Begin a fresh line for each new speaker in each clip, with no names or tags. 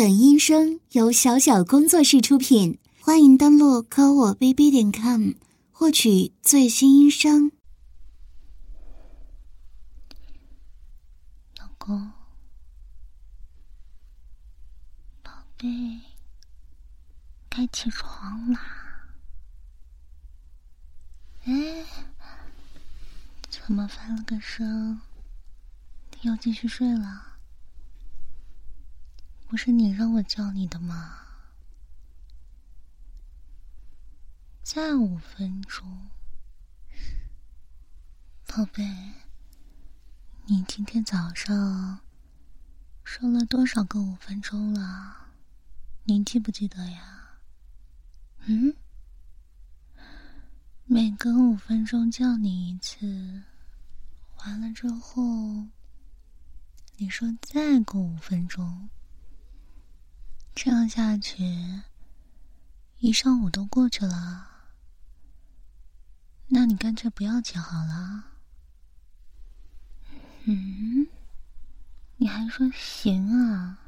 本音声由小小工作室出品，欢迎登录科我 bb 点 com 获取最新音声。
老公，宝贝，该起床啦！哎，怎么翻了个身？要继续睡了？不是你让我叫你的吗？再五分钟，宝贝，你今天早上说了多少个五分钟了？你记不记得呀？嗯？每隔五分钟叫你一次，完了之后，你说再过五分钟。这样下去，一上午都过去了。那你干脆不要起好了。嗯，你还说行啊？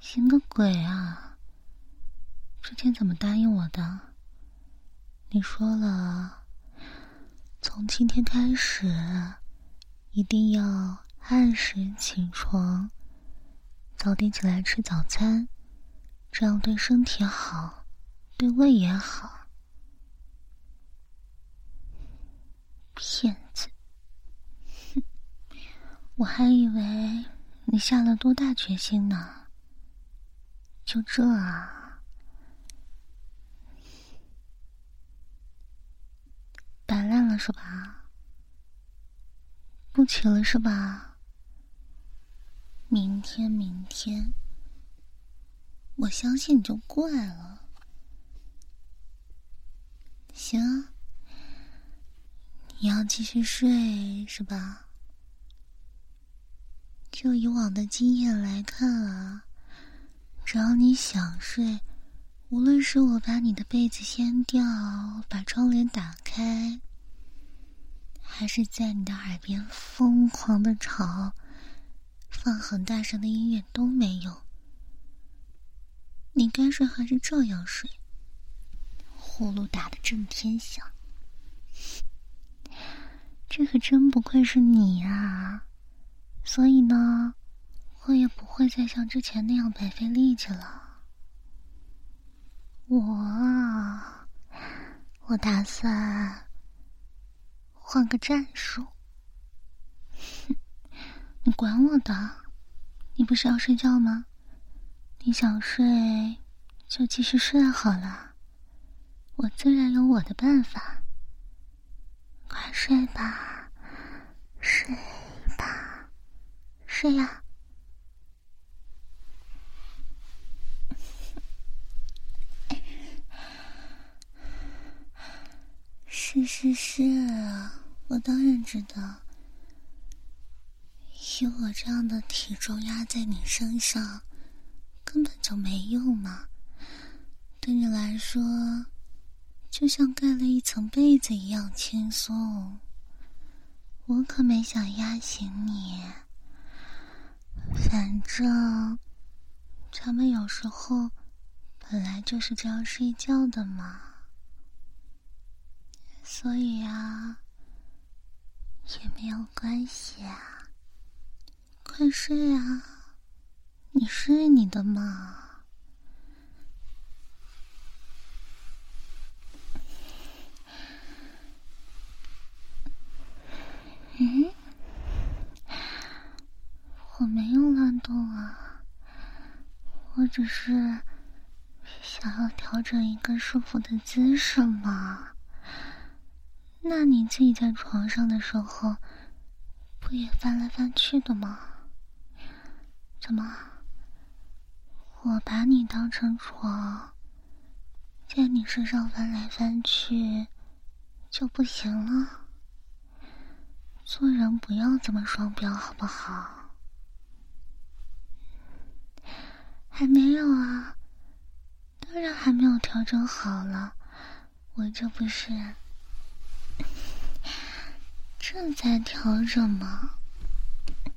行个鬼啊！之前怎么答应我的？你说了，从今天开始，一定要按时起床，早点起来吃早餐。这样对身体好，对胃也好。骗子！哼，我还以为你下了多大决心呢？就这啊？摆烂了是吧？不起了是吧？明天，明天。我相信你就怪了。行，你要继续睡是吧？就以往的经验来看啊，只要你想睡，无论是我把你的被子掀掉，把窗帘打开，还是在你的耳边疯狂的吵，放很大声的音乐都没用。你该睡还是照样睡，呼噜打的震天响。这可真不愧是你呀！所以呢，我也不会再像之前那样白费力气了。我，我打算换个战术。管我的？你不是要睡觉吗？你想睡，就继续睡好了，我自然有我的办法。快睡吧，睡吧，睡呀！是是是，我当然知道，以我这样的体重压在你身上。根本就没用嘛，对你来说，就像盖了一层被子一样轻松。我可没想压醒你，反正咱们有时候本来就是这样睡觉的嘛，所以啊，也没有关系啊，快睡啊！你睡你的嘛。嗯，我没有乱动啊，我只是想要调整一个舒服的姿势嘛。那你自己在床上的时候，不也翻来翻去的吗？怎么？我把你当成床，在你身上翻来翻去就不行了。做人不要这么双标，好不好？还没有啊，当然还没有调整好了。我这不是正在调整吗？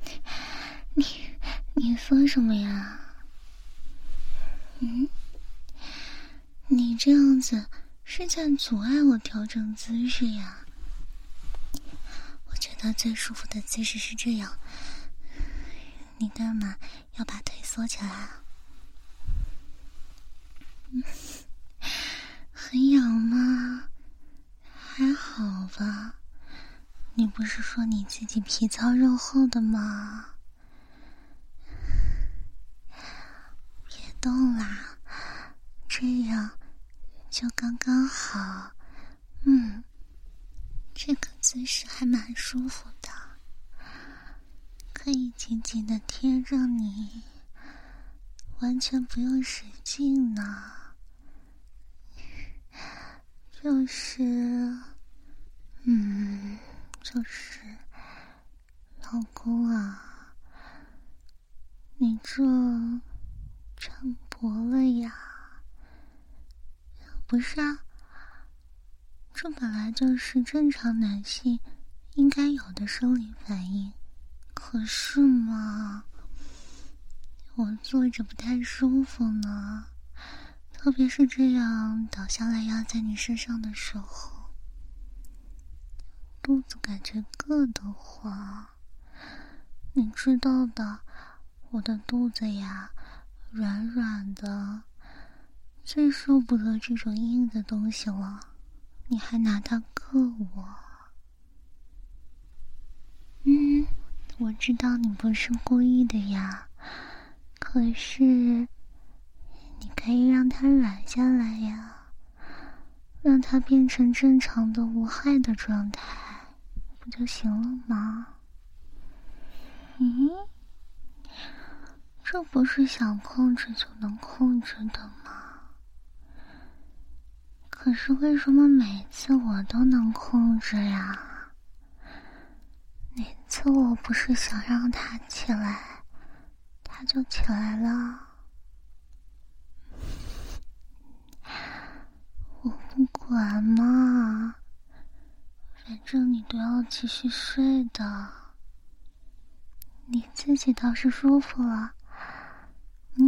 你你说什么呀？嗯，你这样子是在阻碍我调整姿势呀。我觉得最舒服的姿势是这样。你干嘛要把腿缩起来？很痒吗？还好吧。你不是说你自己皮糙肉厚的吗？动啦，这样就刚刚好。嗯，这个姿势还蛮舒服的，可以紧紧的贴着你，完全不用使劲呢。就是，嗯。就是，老公啊，你这长脖了呀？不是啊，这本来就是正常男性应该有的生理反应。可是嘛，我坐着不太舒服呢，特别是这样倒下来压在你身上的时候。肚子感觉硌得慌，你知道的，我的肚子呀，软软的，最受不得这种硬的东西了。你还拿它硌我？嗯，我知道你不是故意的呀，可是你可以让它软下来呀，让它变成正常的、无害的状态。不就行了吗？嗯，这不是想控制就能控制的吗？可是为什么每次我都能控制呀？每次我不是想让他起来，他就起来了。我不管嘛。反正你都要继续睡的，你自己倒是舒服了，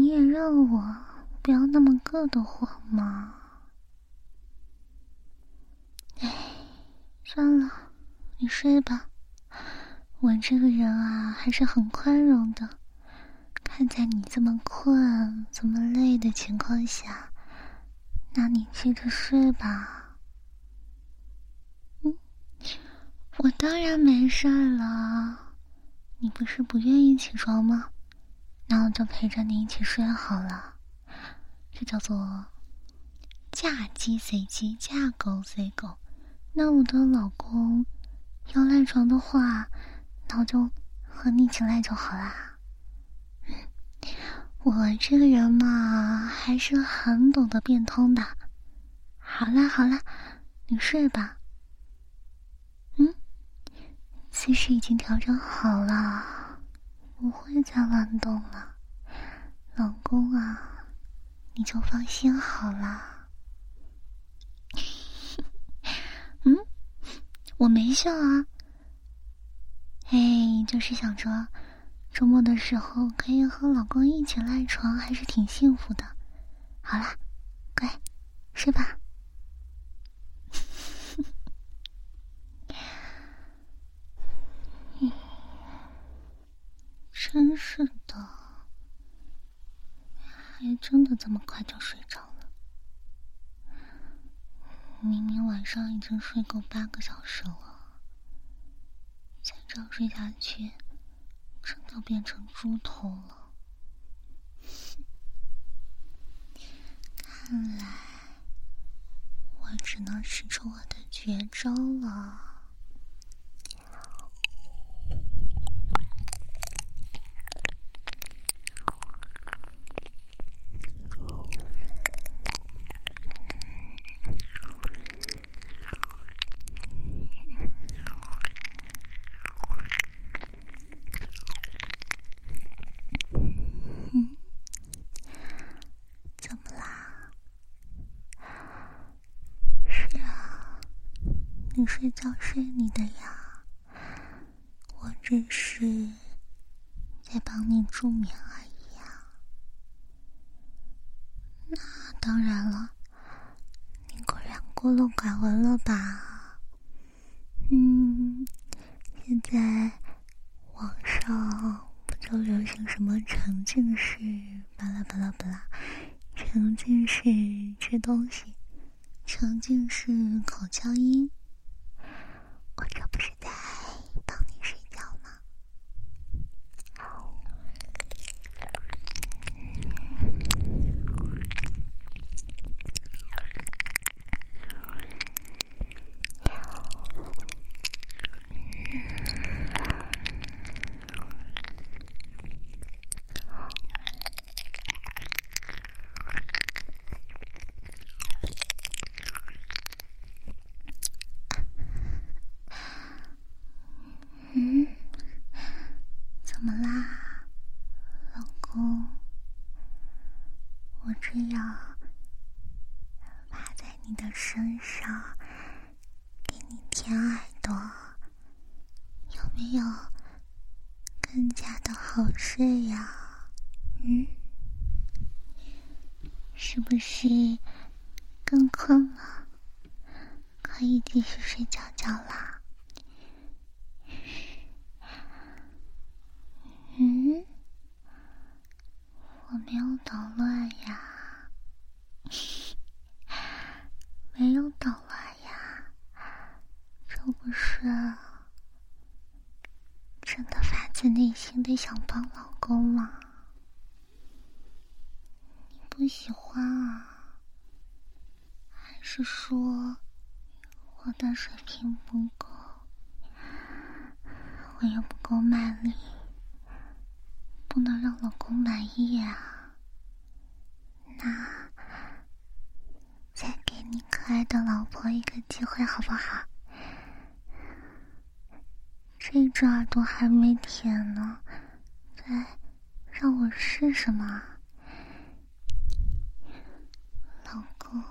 你也让我不要那么硌得慌嘛。哎，算了，你睡吧。我这个人啊，还是很宽容的。看在你这么困、这么累的情况下，那你接着睡吧。我当然没事了，你不是不愿意起床吗？那我就陪着你一起睡好了。这叫做嫁鸡随鸡，嫁狗随狗。那我的老公要赖床的话，那我就和你一起赖就好啦。我这个人嘛，还是很懂得变通的。好啦好啦，你睡吧。嗯姿势已经调整好了，不会再乱动了，老公啊，你就放心好了。嗯，我没笑啊，哎，就是想着周末的时候可以和老公一起赖床，还是挺幸福的。好了，乖，睡吧。真是的，还真的这么快就睡着了。明明晚上已经睡够八个小时了，再这样睡下去，真的变成猪头了。看来我只能使出我的绝招了。你睡觉睡你的呀，我只是在帮你助眠而已呀。那当然了，你果然孤陋寡闻了吧？嗯，现在网上不就流行什么沉浸式巴拉巴拉巴拉，沉浸式吃东西，沉浸式口腔音，我这不是在帮你睡觉吗？嗯，怎么啦，老公？我这样趴在你的身上，给你舔耳朵，有没有更加的好睡呀？嗯，是不是更困了？可以继续睡觉觉啦？嗯，我没有捣乱呀，没有捣乱呀，这不是真的发自内心的想帮老公吗？你不喜欢啊？还是说我的水平不够，我又不够卖力？不能让老公满意啊！那再给你可爱的老婆一个机会好不好？这只耳朵还没舔呢，再让我试试嘛，老公，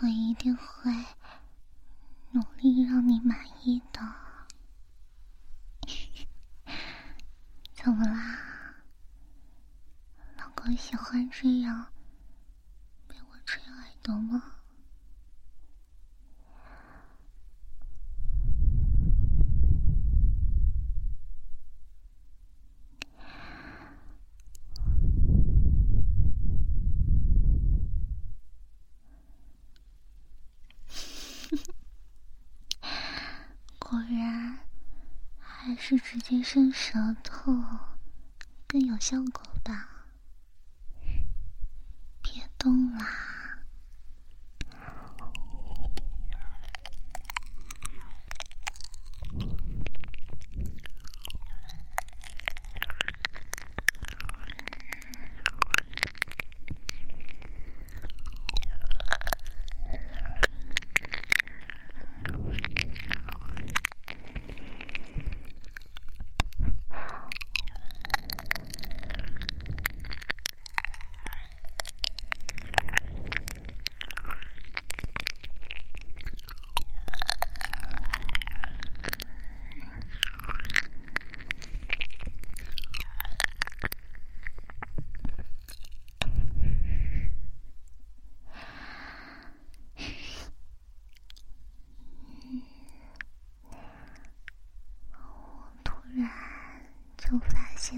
我一定会努力让你满意的。怎么啦？老公喜欢这样被我吹耳朵吗？果然。还是直接伸舌头更有效果吧。别动啦！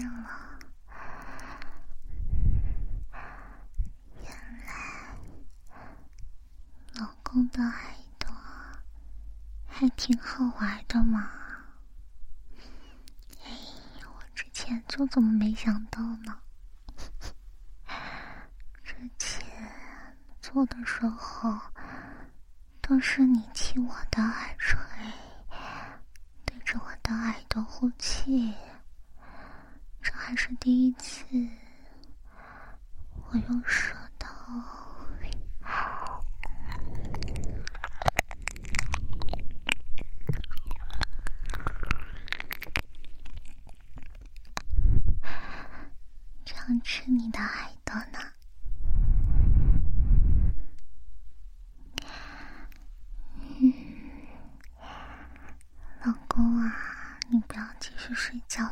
了，原来老公的耳朵还挺好玩的嘛！哎，我之前就怎么没想到呢？之前做的时候都是你亲我的耳垂，对着我的耳朵呼气。还是第一次，我用舌头这样吃你的爱朵呢。嗯，老公啊，你不要继续睡觉。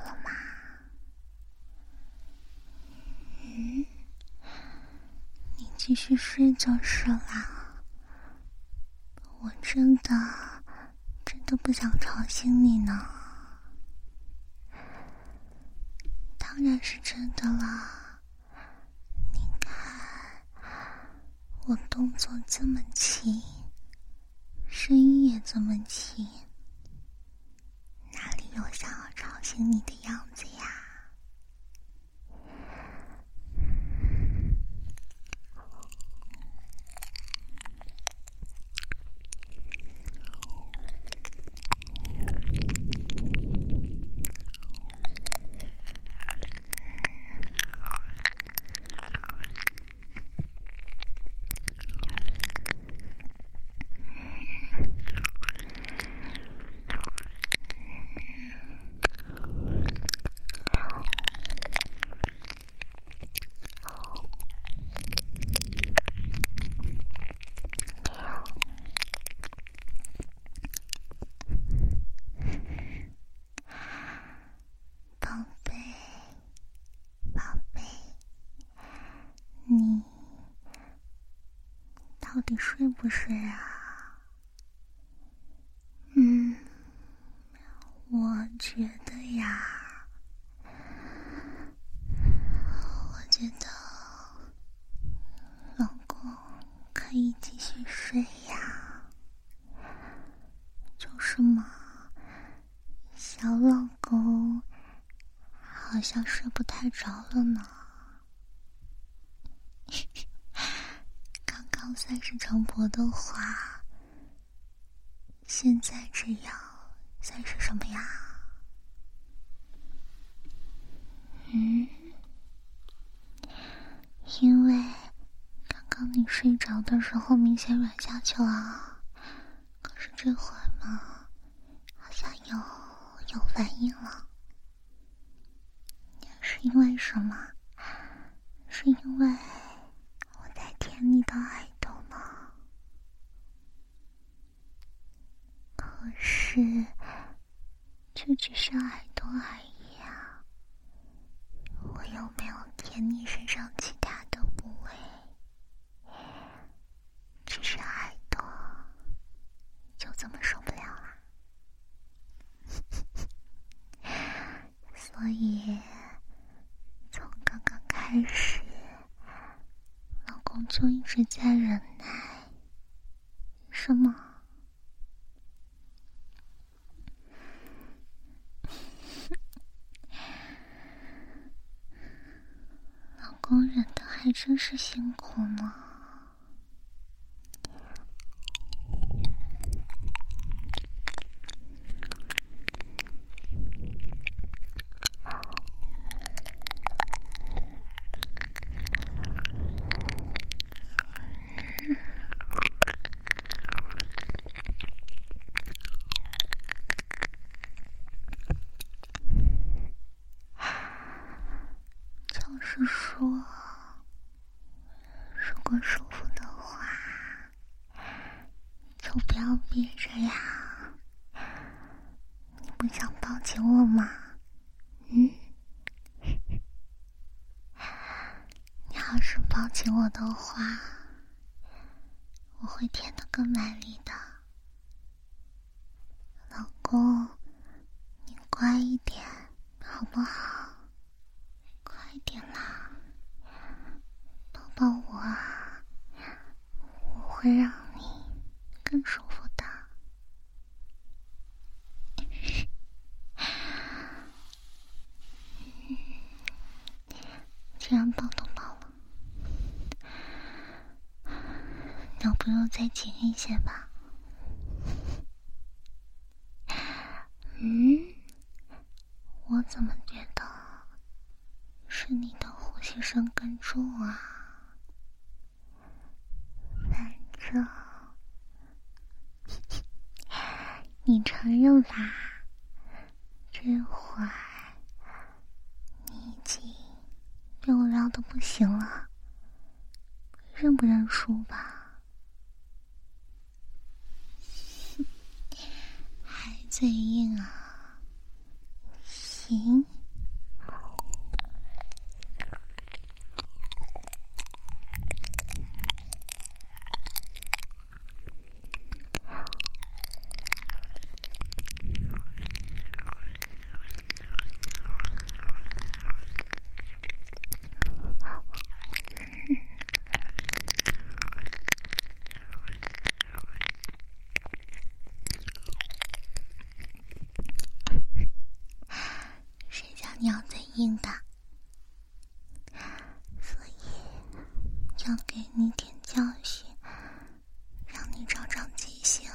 继续睡就是啦。我真的真的不想吵醒你呢。当然是真的啦。你看，我动作这么轻，声音也这么轻，哪里有想要吵醒你的样子呀？你睡不睡啊？嗯，我觉得呀，我觉得老公可以继续睡呀。就是嘛，小老公好像睡不太着了呢。算是成婆的话，现在这样算是什么呀？嗯，因为刚刚你睡着的时候明显软下去了，可是这会儿嘛，好像有有反应了，是因为什么？是因为我在舔你的爱朵。可是，这只是耳朵而已啊！我又没有舔你身上其他的部位，只是耳朵，就这么受不了了。所以，从刚刚开始，老公就一直在忍耐，是吗？工人的还真是辛苦呢。不舒服的话就不要憋着呀。你不想抱紧我吗？嗯？你要是抱紧我的话我会舔的更卖力的。老公你乖一点好不好？快点啦抱抱我啊。会让你更舒服的。既然抱都抱了。要不要再紧一些吧？嗯，我怎么觉得是你的呼吸声更重啊？反正你承认啦，这会儿你已经被我撩的不行了，认不认输吧？还嘴硬啊，行。你要嘴硬的，所以要给你点教训，让你长长记性。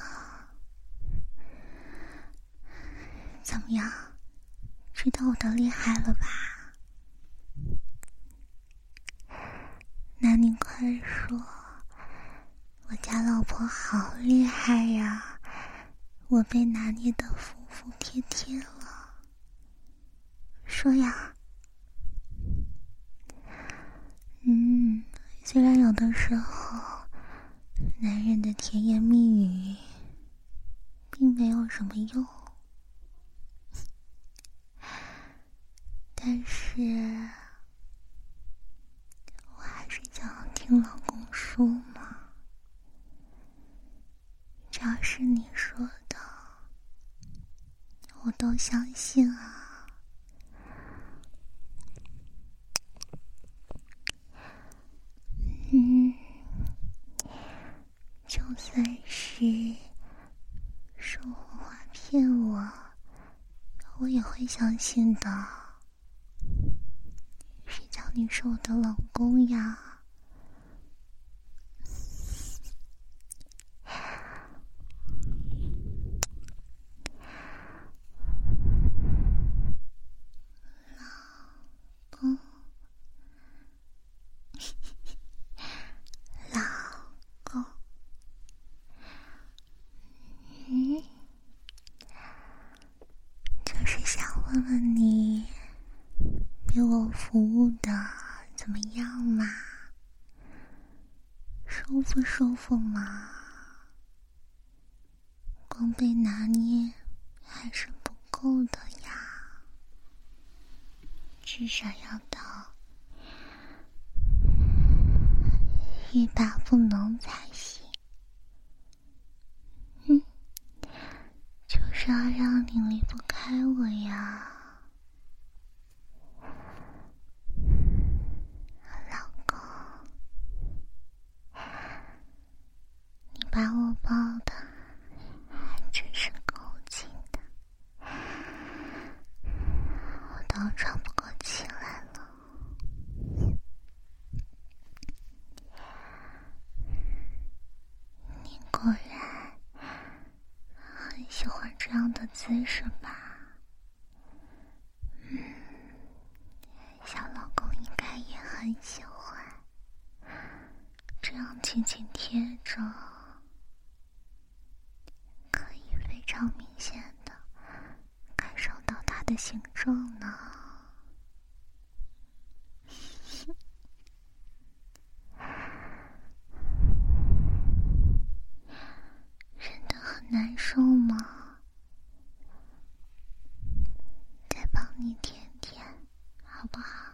怎么样？知道我的厉害了吧？那你快说，我家老婆好厉害呀！我被拿捏的服服帖帖了。说呀，嗯，虽然有的时候，男人的甜言蜜语并没有什么用，但是我还是想听老公说嘛。只要是你说的，我都相信啊。嗯，就算是说谎话骗我，我也会相信的。谁叫你是我的老公呀？老公。老公，嗯，就是想问问你，为我服务的怎么样嘛？舒服舒服嘛？光被拿捏还是不够的呀，至少要到。欲罢不能才行。嗯，就是要让你离不开我呀，老公。你把我抱的还真是够紧的，我都喘不过气来了。你果然很喜欢这样的姿势吧？嗯，小老公应该也很喜欢，这样紧紧贴着，可以非常明显的感受到他的形状呢。忍得很难受吗？再帮你舔舔，好不好？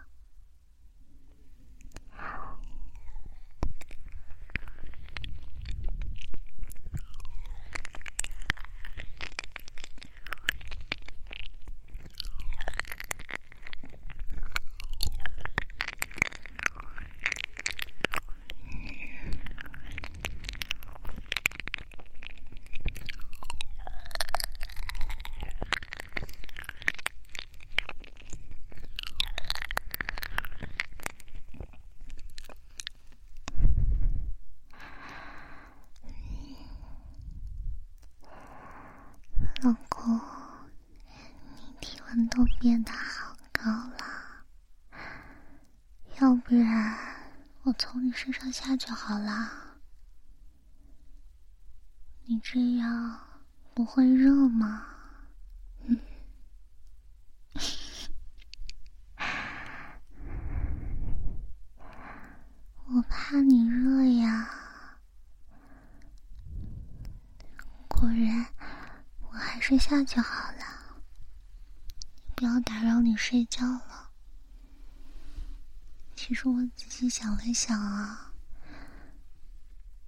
老公，你体温都变得好高了，要不然我从你身上下就好啦。你这样不会热吗？嗯，我怕你热呀。果然。我还是下就好了，不要打扰你睡觉了。其实我仔细想了想啊，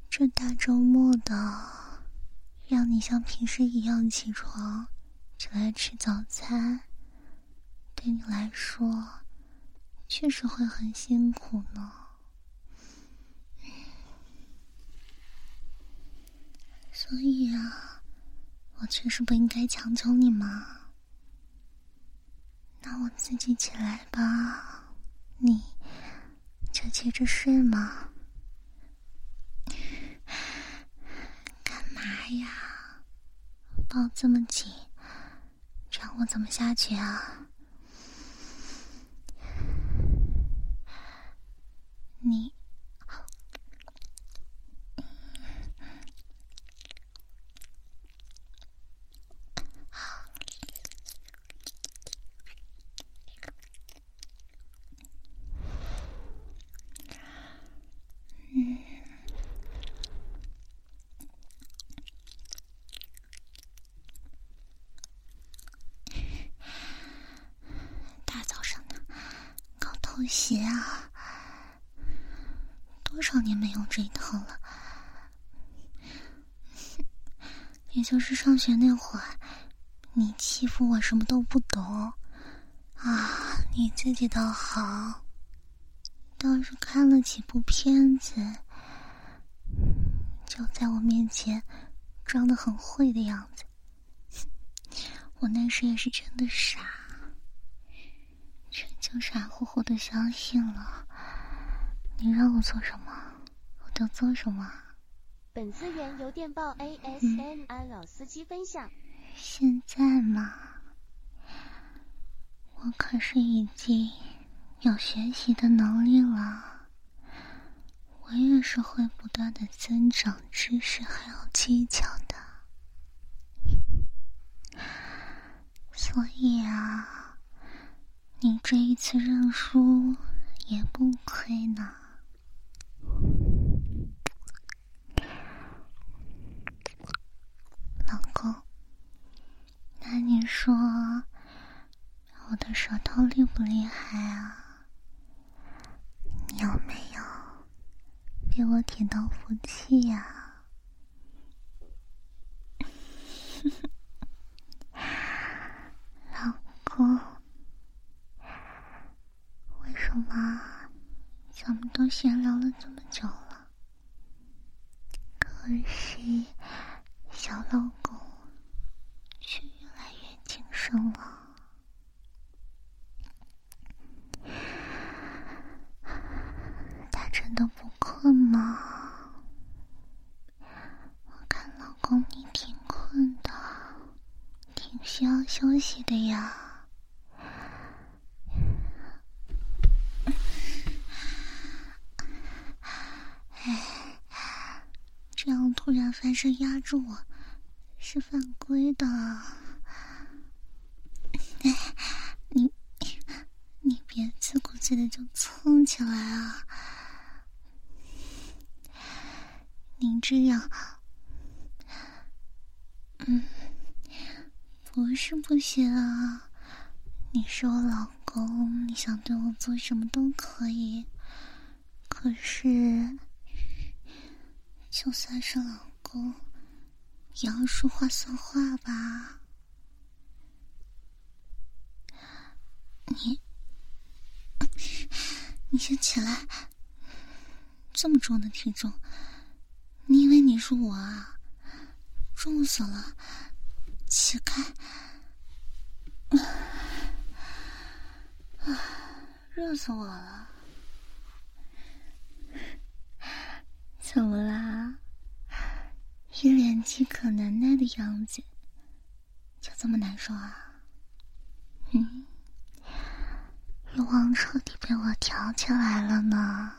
这大周末的，让你像平时一样起床，起来吃早餐，对你来说，确实会很辛苦呢。所以啊。确实不应该强求你嘛。那我自己起来吧，你就接着睡嘛。干嘛呀？抱这么紧，这样我怎么下去啊？你。鞋啊，多少年没用这一套了？也就是上学那会儿，你欺负我什么都不懂啊，你自己倒好，倒是看了几部片子，就在我面前装的很会的样子。我那时也是真的傻。就傻乎乎的相信了，你让我做什么，我就做什么。
本资源由电报 ASMR 老司机分享。
现在嘛，我可是已经有学习的能力了，我也是会不断的增长知识还有技巧的，所以啊。你这一次认输也不亏呢，老公。那你说我的舌头厉不厉害啊？你有没有被我舔到福气呀公。什么？咱们都闲聊了这么久了，可是小老公却越来越精神了。他真的不困吗？我看老公你挺困的，挺需要休息的呀。这样突然翻身压住我，是犯规的。你你别自顾自的就蹭起来啊！你这样，嗯，不是不行啊。你是我老公，你想对我做什么都可以。可是。就算是老公，也要说话算话吧。你，你先起来。这么重的体重，你以为你是我啊？重死了！起开！啊，热死我了！怎么啦？一脸饥渴难耐的样子，就这么难受啊？嗯，欲望彻底被我挑起来了呢。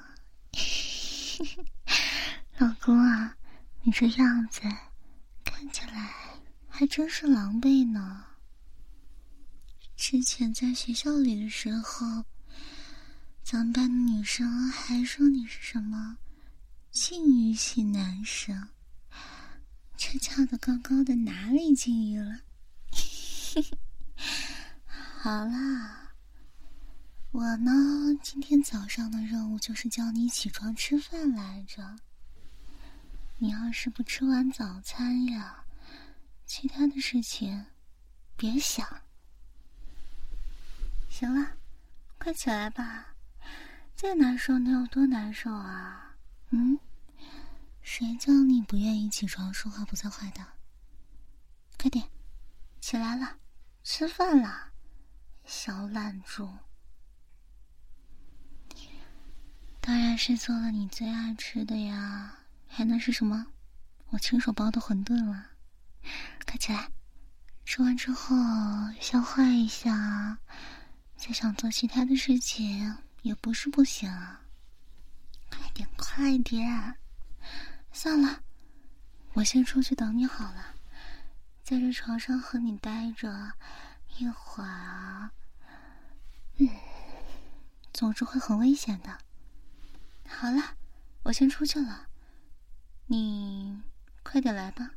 老公啊，你这样子看起来还真是狼狈呢。之前在学校里的时候，咱们班的女生还说你是什么？禁欲系男生，这翘的高高的，哪里禁欲了？好啦，我呢，今天早上的任务就是叫你起床吃饭来着。你要是不吃完早餐呀，其他的事情别想。行了，快起来吧，再难受能有多难受啊？嗯，谁叫你不愿意起床说话不算话的？快点，起来了，吃饭了，小懒猪，当然是做了你最爱吃的呀，还能是什么？我亲手包的馄饨了，快起来！吃完之后消化一下，再想做其他的事情也不是不行。快点，快点！算了，我先出去等你好了，在这床上和你待着。一会儿，嗯，总之会很危险的。好了，我先出去了，你快点来吧。